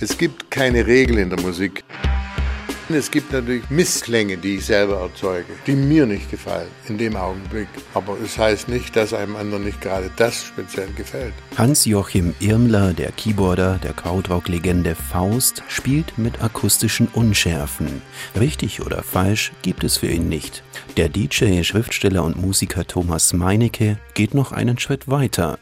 Es gibt keine Regel in der Musik. Es gibt natürlich Missklänge, die ich selber erzeuge, die mir nicht gefallen in dem Augenblick. Aber es heißt nicht, dass einem anderen nicht gerade das speziell gefällt. Hans-Joachim Irmler, der Keyboarder der Krautrock-Legende Faust, spielt mit akustischen Unschärfen. Richtig oder falsch gibt es für ihn nicht. Der DJ, Schriftsteller und Musiker Thomas Meinecke geht noch einen Schritt weiter.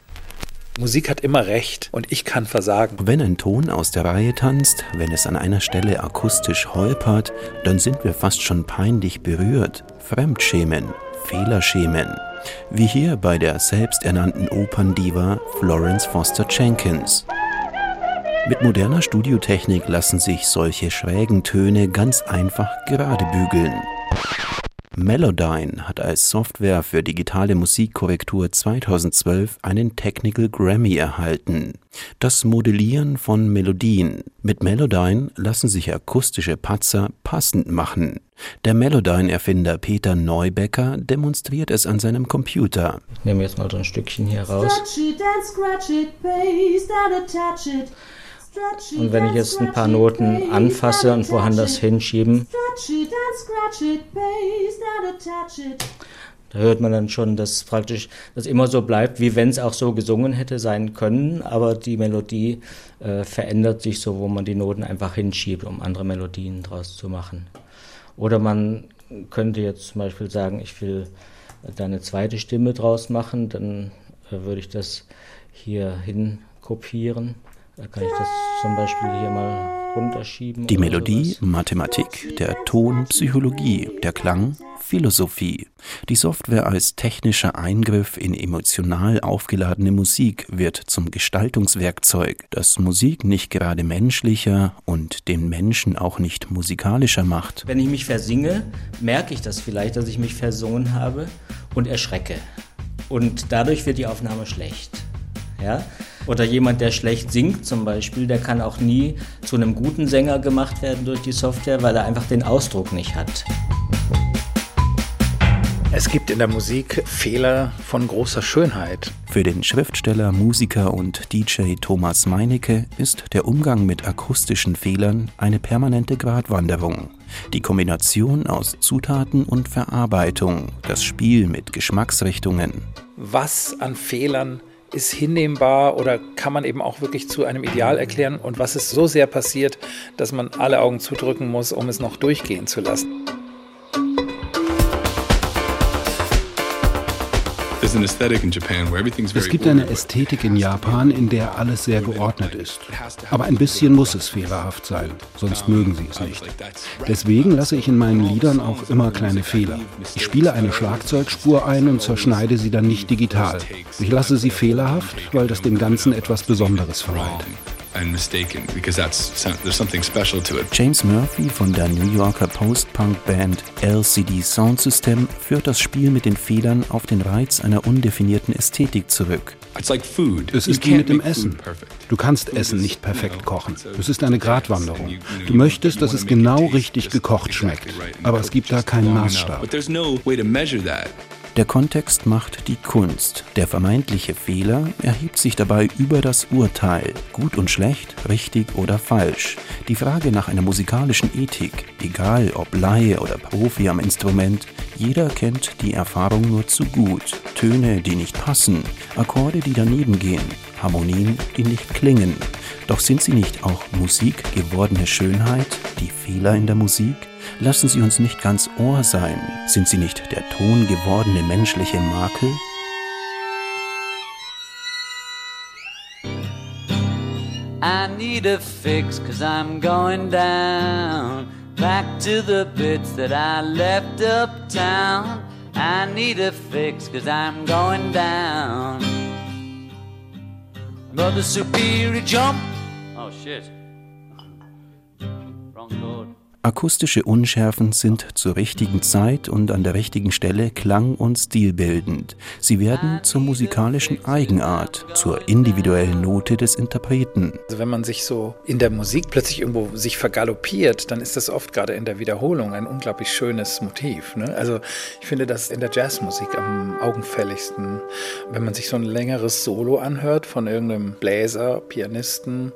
Musik hat immer recht und ich kann versagen. Wenn ein Ton aus der Reihe tanzt, wenn es an einer Stelle akustisch holpert, dann sind wir fast schon peinlich berührt, Fremdschämen, Fehlerschämen. Wie hier bei der selbsternannten Operndiva Florence Foster Jenkins. Mit moderner Studiotechnik lassen sich solche schrägen Töne ganz einfach gerade bügeln. Melodyne hat als Software für digitale Musikkorrektur 2012 einen Technical Grammy erhalten. Das Modellieren von Melodien. Mit Melodyne lassen sich akustische Patzer passend machen. Der Melodyne-Erfinder Peter Neubecker demonstriert es an seinem Computer. Ich nehme jetzt mal so ein Stückchen hier raus. Und wenn ich jetzt ein paar Noten anfasse und woanders hinschieben, da hört man dann schon, dass praktisch das immer so bleibt, wie wenn es auch so gesungen hätte sein können, aber die Melodie äh, verändert sich so, wo man die Noten einfach hinschiebt, um andere Melodien draus zu machen. Oder man könnte jetzt zum Beispiel sagen, ich will da eine zweite Stimme draus machen, dann äh, würde ich das hier hin kopieren da kann ich das zum Beispiel hier mal runterschieben. Die Melodie, sowas. Mathematik, der Ton, Psychologie, der Klang, Philosophie. Die Software als technischer Eingriff in emotional aufgeladene Musik wird zum Gestaltungswerkzeug, das Musik nicht gerade menschlicher und den Menschen auch nicht musikalischer macht. Wenn ich mich versinge, merke ich das vielleicht, dass ich mich versungen habe und erschrecke. Und dadurch wird die Aufnahme schlecht. Ja? Oder jemand, der schlecht singt zum Beispiel, der kann auch nie zu einem guten Sänger gemacht werden durch die Software, weil er einfach den Ausdruck nicht hat. Es gibt in der Musik Fehler von großer Schönheit. Für den Schriftsteller, Musiker und DJ Thomas Meinecke ist der Umgang mit akustischen Fehlern eine permanente Gratwanderung. Die Kombination aus Zutaten und Verarbeitung, das Spiel mit Geschmacksrichtungen. Was an Fehlern ist hinnehmbar oder kann man eben auch wirklich zu einem Ideal erklären und was ist so sehr passiert, dass man alle Augen zudrücken muss, um es noch durchgehen zu lassen. Es gibt eine Ästhetik in Japan, in der alles sehr geordnet ist. Aber ein bisschen muss es fehlerhaft sein, sonst mögen sie es nicht. Deswegen lasse ich in meinen Liedern auch immer kleine Fehler. Ich spiele eine Schlagzeugspur ein und zerschneide sie dann nicht digital. Ich lasse sie fehlerhaft, weil das dem Ganzen etwas Besonderes verleiht and mistaken because that's there's something special to it. James Murphy von der New Yorker Post-Punk-Band LCD Sound System führt das Spiel mit den Fehlern auf den Reiz einer undefinierten Ästhetik zurück. Es ist wie mit dem Essen. Du kannst Essen nicht perfekt kochen. Es ist eine Gratwanderung. Du möchtest, dass es genau richtig gekocht schmeckt, aber es gibt da keinen Maßstab. Der Kontext macht die Kunst. Der vermeintliche Fehler erhebt sich dabei über das Urteil, gut und schlecht, richtig oder falsch. Die Frage nach einer musikalischen Ethik, egal ob Laie oder Profi am Instrument, jeder kennt die Erfahrung nur zu gut. Töne, die nicht passen, Akkorde, die daneben gehen, Harmonien, die nicht klingen. Doch sind sie nicht auch Musik gewordene Schönheit, die Fehler in der Musik? Lassen sie uns nicht ganz Ohr sein? Sind sie nicht der Ton gewordene menschliche Makel? I need a fix cause I'm going down. Back to the bits that I left uptown. I need a fix cause I'm going down. Mother Superior jump. Oh shit Akustische Unschärfen sind zur richtigen Zeit und an der richtigen Stelle klang- und stilbildend. Sie werden zur musikalischen Eigenart, zur individuellen Note des Interpreten. Also wenn man sich so in der Musik plötzlich irgendwo sich vergaloppiert, dann ist das oft gerade in der Wiederholung ein unglaublich schönes Motiv. Ne? Also ich finde das in der Jazzmusik am augenfälligsten. Wenn man sich so ein längeres Solo anhört von irgendeinem Bläser, Pianisten,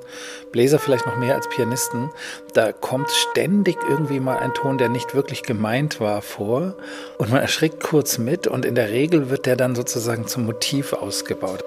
Bläser vielleicht noch mehr als Pianisten, da kommt ständig irgendwie mal ein Ton, der nicht wirklich gemeint war, vor. Und man erschrickt kurz mit und in der Regel wird der dann sozusagen zum Motiv ausgebaut.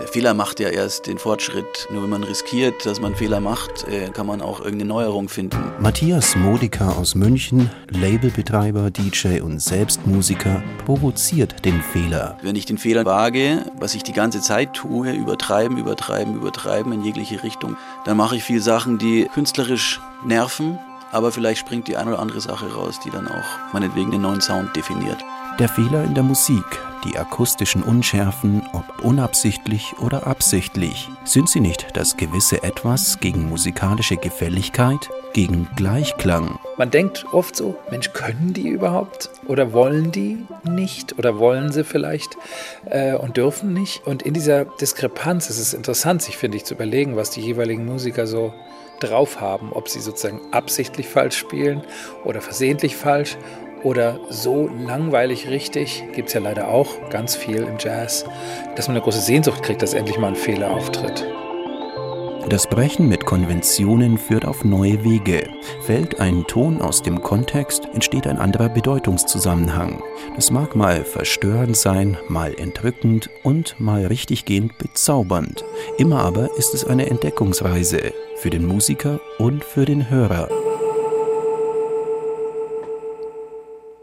Der Fehler macht ja erst den Fortschritt. Nur wenn man riskiert, dass man Fehler macht, äh, kann man auch irgendeine Neuerung finden. Matthias Modica aus München, Labelbetreiber, DJ und Selbstmusiker, provoziert den Fehler. Wenn ich den Fehler wage, was ich die ganze Zeit tue, übertreiben, übertreiben, übertreiben in jegliche Richtung, dann mache ich viele Sachen, die künstlerisch nerven, aber vielleicht springt die eine oder andere Sache raus, die dann auch meinetwegen den neuen Sound definiert. Der Fehler in der Musik, die akustischen Unschärfen, ob unabsichtlich oder absichtlich, sind sie nicht das gewisse Etwas gegen musikalische Gefälligkeit, gegen Gleichklang? Man denkt oft so, Mensch, können die überhaupt? Oder wollen die nicht? Oder wollen sie vielleicht äh, und dürfen nicht? Und in dieser Diskrepanz ist es interessant, sich, finde ich, zu überlegen, was die jeweiligen Musiker so drauf haben, ob sie sozusagen absichtlich falsch spielen oder versehentlich falsch oder so langweilig richtig, gibt es ja leider auch ganz viel im Jazz, dass man eine große Sehnsucht kriegt, dass endlich mal ein Fehler auftritt. Das Brechen mit Konventionen führt auf neue Wege. Fällt ein Ton aus dem Kontext, entsteht ein anderer Bedeutungszusammenhang. Das mag mal verstörend sein, mal entrückend und mal richtiggehend bezaubernd. Immer aber ist es eine Entdeckungsreise für den Musiker und für den Hörer.